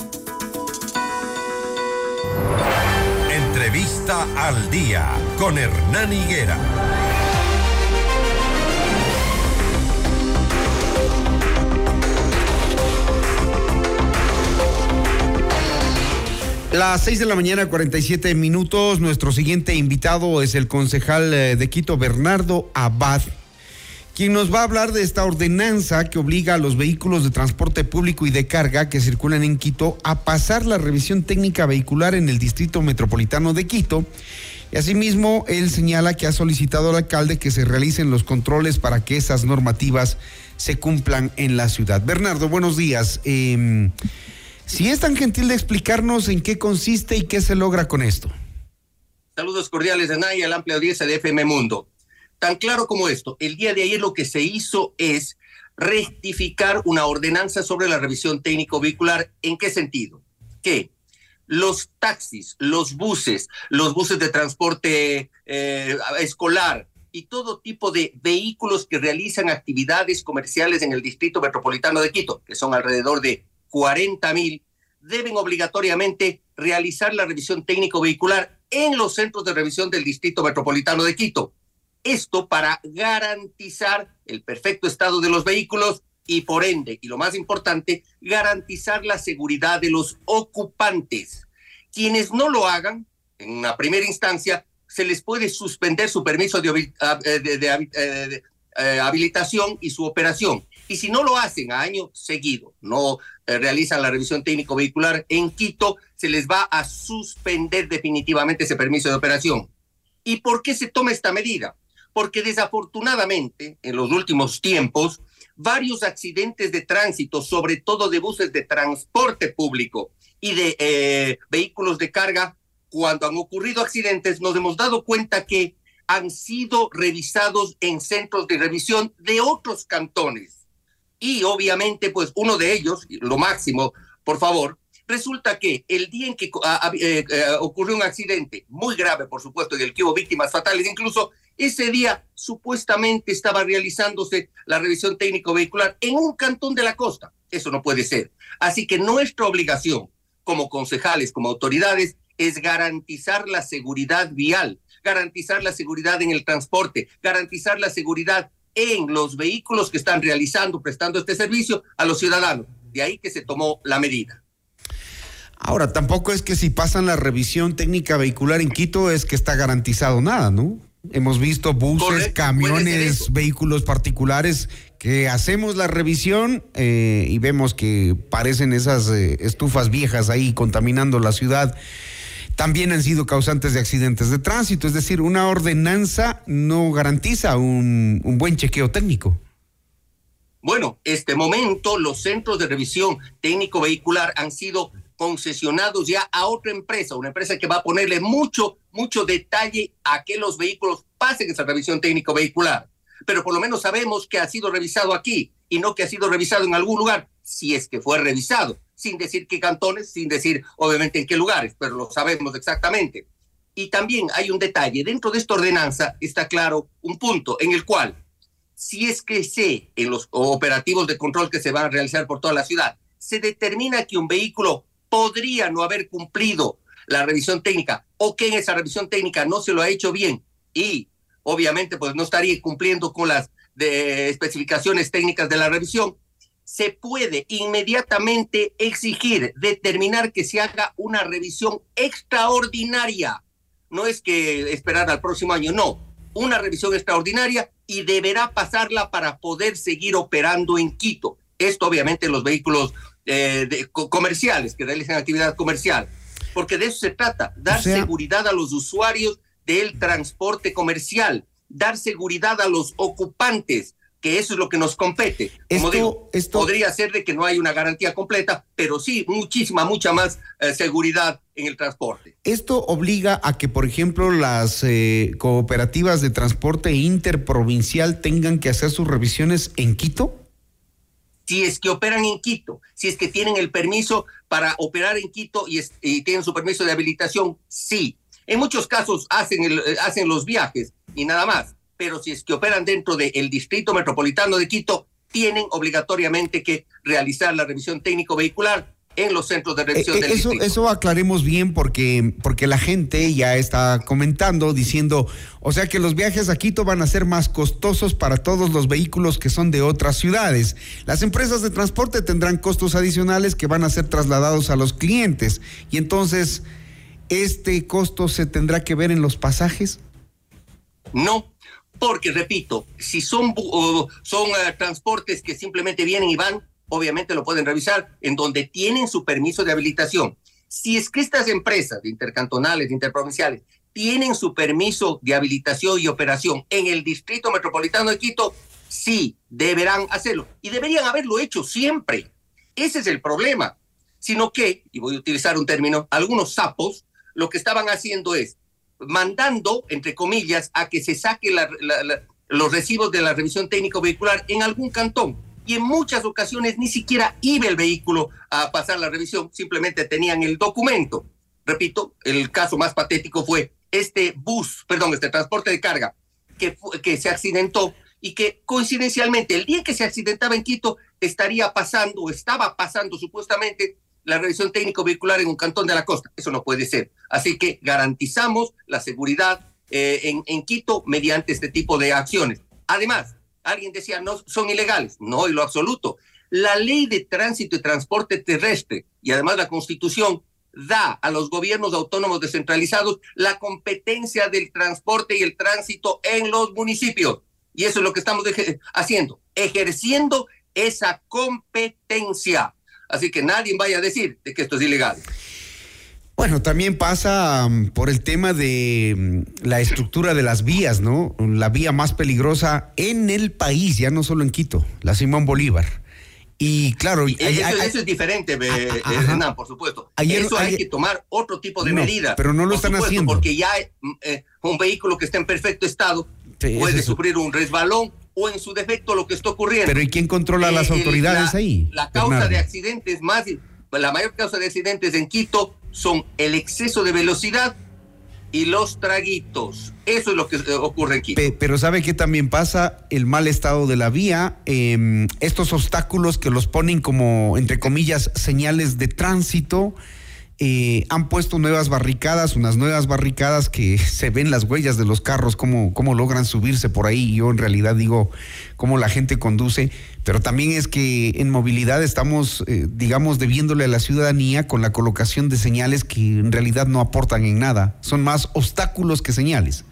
Entrevista al Día. Con Hernán Higuera. Las 6 de la mañana, 47 minutos. Nuestro siguiente invitado es el concejal eh, de Quito, Bernardo Abad, quien nos va a hablar de esta ordenanza que obliga a los vehículos de transporte público y de carga que circulan en Quito a pasar la revisión técnica vehicular en el Distrito Metropolitano de Quito. Y asimismo, él señala que ha solicitado al alcalde que se realicen los controles para que esas normativas se cumplan en la ciudad. Bernardo, buenos días. Em, si es tan gentil de explicarnos en qué consiste y qué se logra con esto. Saludos cordiales de Naya, la amplia audiencia de FM Mundo. Tan claro como esto, el día de ayer lo que se hizo es rectificar una ordenanza sobre la revisión técnico vehicular. ¿En qué sentido? Que los taxis, los buses, los buses de transporte eh, escolar, y todo tipo de vehículos que realizan actividades comerciales en el Distrito Metropolitano de Quito, que son alrededor de 40 mil, deben obligatoriamente realizar la revisión técnico vehicular en los centros de revisión del Distrito Metropolitano de Quito. Esto para garantizar el perfecto estado de los vehículos y por ende, y lo más importante, garantizar la seguridad de los ocupantes. Quienes no lo hagan, en una primera instancia, se les puede suspender su permiso de, eh, eh, habilitación y su operación. Y si no lo hacen a año seguido, no eh, realizan la revisión técnico vehicular en Quito, se les va a suspender definitivamente ese permiso de operación. ¿Y por qué se toma esta medida? Porque desafortunadamente, en los últimos tiempos, varios accidentes de tránsito, sobre todo de buses de transporte público y de vehículos de carga, cuando han ocurrido accidentes, nos hemos dado cuenta que han sido revisados en centros de revisión de otros cantones. Y obviamente, pues uno de ellos, lo máximo, por favor, resulta que el día en que ah, ah, eh, eh, ocurrió un accidente muy grave, por supuesto, y el que hubo víctimas fatales, incluso ese día supuestamente estaba realizándose la revisión técnico vehicular en un cantón de la costa. Eso no puede ser. Así que nuestra obligación como concejales, como autoridades, es garantizar la seguridad vial, garantizar la seguridad en el transporte, garantizar la seguridad en los vehículos que están realizando, prestando este servicio a los ciudadanos. De ahí que se tomó la medida. Ahora, tampoco es que si pasan la revisión técnica vehicular en Quito es que está garantizado nada, ¿no? Hemos visto buses, camiones, vehículos particulares que hacemos la revisión eh, y vemos que parecen esas eh, estufas viejas ahí contaminando la ciudad también han sido causantes de accidentes de tránsito. Es decir, una ordenanza no garantiza un, buen chequeo técnico. Bueno, este momento los centros de revisión técnico vehicular han sido concesionados ya a otra empresa, una empresa que va a ponerle mucho, mucho detalle a que los vehículos pasen esa revisión técnico vehicular. Pero por lo menos sabemos que ha sido revisado aquí y no que ha sido revisado en algún lugar, si es que fue revisado sin decir qué cantones, sin decir obviamente en qué lugares, pero lo sabemos exactamente. Y también hay un detalle, dentro de esta ordenanza está claro un punto en el cual, si es que se, en los operativos de control que se van a realizar por toda la ciudad, se determina que un vehículo podría no haber cumplido la revisión técnica o que en esa revisión técnica no se lo ha hecho bien y obviamente pues no estaría cumpliendo con las especificaciones técnicas de la revisión, se puede inmediatamente exigir, determinar que se haga una revisión extraordinaria. No es que esperar al próximo año, no, una revisión extraordinaria y deberá pasarla para poder seguir operando en Quito. Esto obviamente los vehículos eh, comerciales que realizan actividad comercial, porque de eso se trata, dar seguridad a los usuarios del transporte comercial, dar seguridad a los ocupantes, que eso es lo que nos compete. Como digo, podría ser de que no hay una garantía completa, pero sí muchísima, mucha más eh, seguridad en el transporte. ¿Esto obliga a que, por ejemplo, las eh, cooperativas de transporte interprovincial tengan que hacer sus revisiones en Quito? Si es que operan en Quito, si es que tienen el permiso para operar en Quito y, tienen su permiso de habilitación, sí. En muchos casos hacen, el, eh, hacen los viajes y nada más pero si es que operan dentro del distrito metropolitano de Quito, tienen obligatoriamente que realizar la revisión técnico vehicular en los centros de revisión Eh, del eso, distrito. eso aclaremos bien porque, porque la gente ya está comentando, diciendo, o sea que los viajes a Quito van a ser más costosos para todos los vehículos que son de otras ciudades. Las empresas de transporte tendrán costos adicionales que van a ser trasladados a los clientes. Y entonces, ¿este costo se tendrá que ver en los pasajes? No, porque repito, si son, son eh, transportes que simplemente vienen y van, obviamente lo pueden revisar en donde tienen su permiso de habilitación. Si es que estas empresas intercantonales, interprovinciales, tienen su permiso de habilitación y operación en el Distrito Metropolitano de Quito, sí, deberán hacerlo. Y deberían haberlo hecho siempre. Ese es el problema. Sino que, y voy a utilizar un término, algunos sapos lo que estaban haciendo es mandando, entre comillas, a que se saque los recibos de la revisión técnico vehicular en algún cantón. Y en muchas ocasiones ni siquiera iba el vehículo a pasar la revisión, simplemente tenían el documento. Repito, el caso más patético fue este bus, perdón, este transporte de carga que, que se accidentó y que coincidencialmente el día que se accidentaba en Quito estaría pasando o estaba pasando supuestamente la revisión técnico vehicular en un cantón de la costa. Eso no puede ser. Así que garantizamos la seguridad eh, en, en Quito mediante este tipo de acciones. Además, alguien decía, no, son ilegales. No, en lo absoluto. La ley de tránsito y transporte terrestre y además la constitución da a los gobiernos autónomos descentralizados la competencia del transporte y el tránsito en los municipios. Y eso es lo que estamos haciendo, ejerciendo esa competencia. Así que nadie vaya a decir de que esto es ilegal. Bueno, también pasa mm, por el tema de mm, la estructura de las vías, ¿no? La vía más peligrosa en el país, ya no solo en Quito, la Simón Bolívar. Y claro, y- eso, hay- hay- eso es diferente, be- eh, Hernán, por supuesto. Ayer- eso hay ayer- que tomar otro tipo de No, medidas. pero no lo están supuesto, haciendo. Porque ya mm, eh, un vehículo que está en perfecto estado Sí, puede es sufrir un resbalón o en su defecto lo que está ocurriendo. pero ¿y quién controla las Eh, el- autoridades la- ahí? La causa Bernardo? de accidentes más, la mayor causa de accidentes en Quito son el exceso de velocidad y los traguitos. Eso es lo que eh, ocurre. Pe- pero ¿sabe qué también pasa? El mal estado de la vía, eh, estos obstáculos que los ponen como, entre comillas, señales de tránsito. Eh, han puesto nuevas barricadas, unas nuevas barricadas que se ven las huellas de los carros, cómo, cómo logran subirse por ahí. Yo en realidad digo cómo la gente conduce, pero también es que en movilidad estamos, eh, digamos, debiéndole a la ciudadanía con la colocación de señales que en realidad no aportan en nada. Son más obstáculos que señales.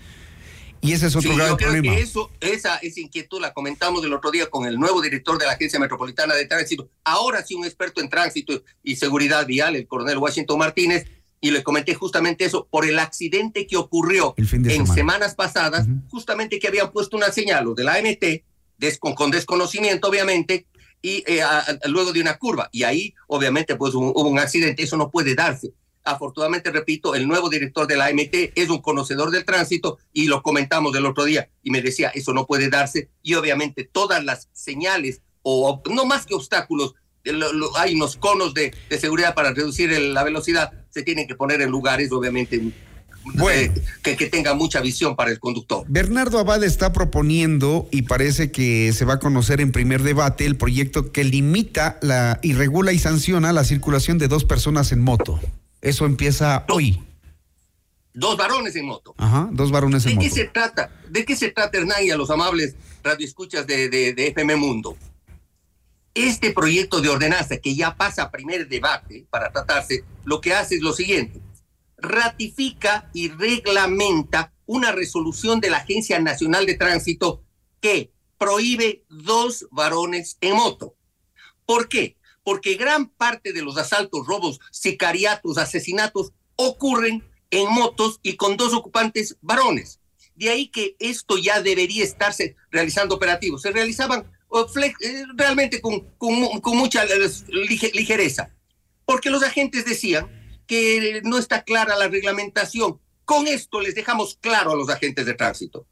Y ese es otro Sí, gran yo creo problema. que eso, esa, esa inquietud la comentamos el otro día con el nuevo director de la Agencia Metropolitana de Tránsito, ahora sí un experto en tránsito y seguridad vial, el coronel Washington Martínez, y le comenté justamente eso por el accidente que ocurrió en semana. semanas pasadas, justamente que habían puesto una señal, los de la AMT, des- con, con desconocimiento obviamente, y eh, a- a- luego de una curva, y ahí obviamente pues hubo, hubo un accidente, eso no puede darse. Afortunadamente, repito, el nuevo director de la AMT es un conocedor del tránsito y lo comentamos el otro día y me decía, eso no puede darse y obviamente todas las señales o no más que obstáculos, lo- lo- hay unos conos de, de seguridad para reducir el- la velocidad, se tienen que poner en lugares obviamente eh, que, que tengan mucha visión para el conductor. Bernardo Abad está proponiendo, y parece que se va a conocer en primer debate, el proyecto que limita la, y regula y sanciona la circulación de dos personas en moto. Eso empieza hoy. Dos varones en moto. Ajá, dos varones en ¿De qué moto. se trata? ¿De qué se trata, Hernán, y a los amables radioescuchas de, de, de FM Mundo? Este proyecto de ordenanza que ya pasa a primer debate para tratarse, lo que hace es lo siguiente. Ratifica y reglamenta una resolución de la Agencia Nacional de Tránsito que prohíbe dos varones en moto. ¿Por qué? Porque gran parte de los asaltos, robos, sicariatos, asesinatos ocurren en motos y con dos ocupantes varones. De ahí que esto ya debería estarse realizando operativos. Se realizaban eh, realmente con, con mu- con mucha eh, lige- ligereza, porque los agentes decían que no está clara la reglamentación. Con esto les dejamos claro a los agentes de tránsito.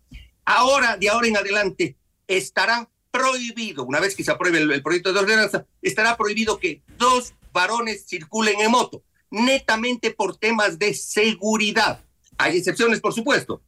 Ahora, de ahora en adelante, estará prohibido, una vez que se apruebe el, proyecto de ordenanza, estará prohibido que dos varones circulen en moto, netamente por temas de seguridad. Hay excepciones, por supuesto.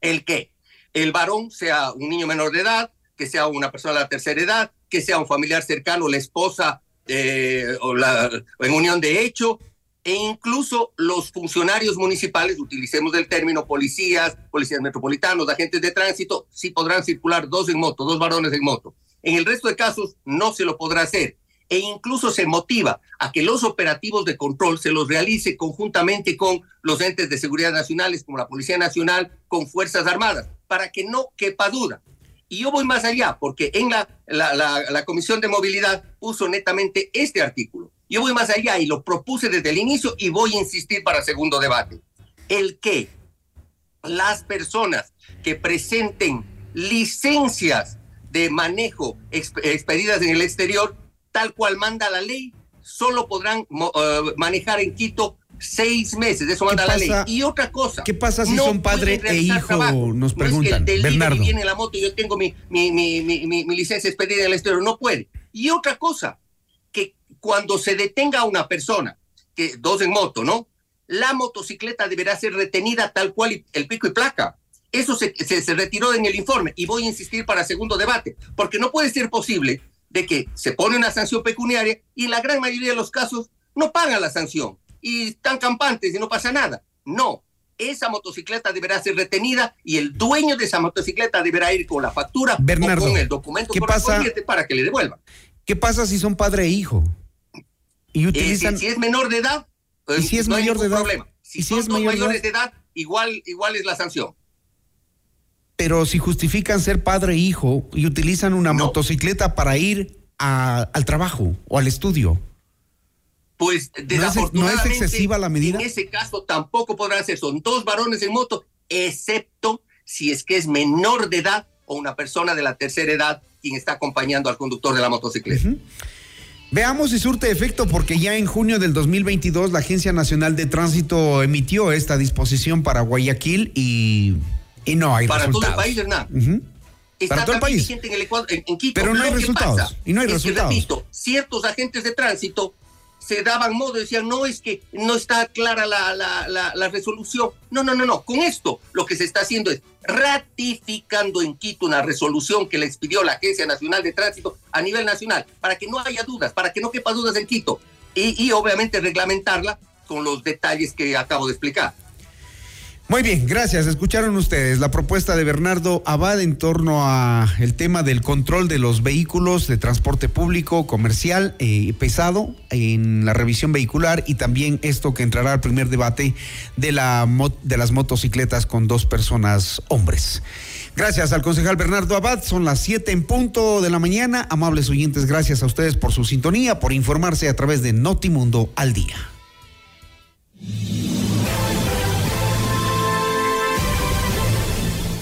El que el varón sea un niño menor de edad, que sea una persona de la tercera edad, que sea un familiar cercano, la esposa eh, o la, en unión de hecho, e incluso los funcionarios municipales, utilicemos el término policías, policías metropolitanos, agentes de tránsito, sí podrán circular dos en moto, dos varones en moto. En el resto de casos no se lo podrá hacer e incluso se motiva a que los operativos de control se los realice conjuntamente con los entes de seguridad nacionales como la Policía Nacional, con Fuerzas Armadas, para que no quepa duda. Y yo voy más allá, porque en la, la, la, la Comisión de Movilidad puso netamente este artículo. Yo voy más allá y lo propuse desde el inicio y voy a insistir para segundo debate. El que las personas que presenten licencias de manejo expedidas en el exterior, tal cual manda la ley, solo podrán uh, manejar en Quito seis meses, eso manda la ley. Y otra cosa. ¿Qué pasa si son padre e hijo? Trabajo. Nos preguntan. No es Bernardo. viene en la moto, yo tengo mi, mi, mi, mi, mi licencia expedida en el exterior, no puede. Y otra cosa, que cuando se detenga a una persona, que dos en moto, ¿no? La motocicleta deberá ser retenida tal cual el pico y placa. Eso se, se, se retiró en el informe y voy a insistir para segundo debate, porque no puede ser posible de que se pone una sanción pecuniaria y en la gran mayoría de los casos no pagan la sanción y están campantes y no pasa nada. No, esa motocicleta deberá ser retenida y el dueño de esa motocicleta deberá ir con la factura Bernardo, o con el documento ¿qué pasa, para que le devuelvan. ¿Qué pasa si son padre e hijo? Y utilizan... Eh, si, si, es menor de edad, ¿Y si es no mayor hay de edad? problema. Si, ¿Y si son es dos mayor mayores de edad, igual, igual es la sanción. Pero si justifican ser padre e hijo y utilizan una no. motocicleta para ir a, al trabajo o al estudio. Pues ¿No es, ¿No es excesiva la medida? En ese caso tampoco podrán ser, son dos varones en moto, excepto si es que es menor de edad o una persona de la tercera edad quien está acompañando al conductor de la motocicleta. Uh -huh. Veamos si surte efecto porque ya en junio del 2022 la Agencia Nacional de Tránsito emitió esta disposición para Guayaquil y, y no hay para resultados. todo el país, Hernán. Uh -huh. Está para todo el país. En, el Ecuador, en, en Quito. Pero no hay resultados. pasa Y no hay es resultados. Que, repito, ciertos agentes de tránsito se daban modo, decían, no, es que no está clara la, la, la, la, resolución. No, no, no, no. Con esto lo que se está haciendo es ratificando en Quito una resolución que le expidió la Agencia Nacional de Tránsito a nivel nacional, para que no haya dudas, para que no quepa dudas en Quito. Y, y obviamente reglamentarla con los detalles que acabo de explicar. Muy bien, gracias. Escucharon ustedes la propuesta de Bernardo Abad en torno a el tema del control de los vehículos de transporte público, comercial, eh, pesado en la revisión vehicular y también esto que entrará al primer debate de, la, de las motocicletas con dos personas hombres. Gracias al concejal Bernardo Abad. Son las 7 en punto de la mañana. Amables oyentes, gracias a ustedes por su sintonía, por informarse a través de Notimundo al día.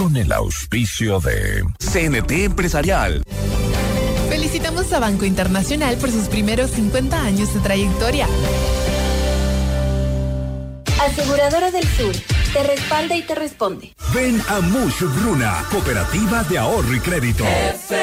con el auspicio de CNT Empresarial. Felicitamos a Banco Internacional por sus primeros 50 años de trayectoria. Aseguradora del Sur, te respalda y te responde. Ven a Mush Bruna, Cooperativa de Ahorro y Crédito. F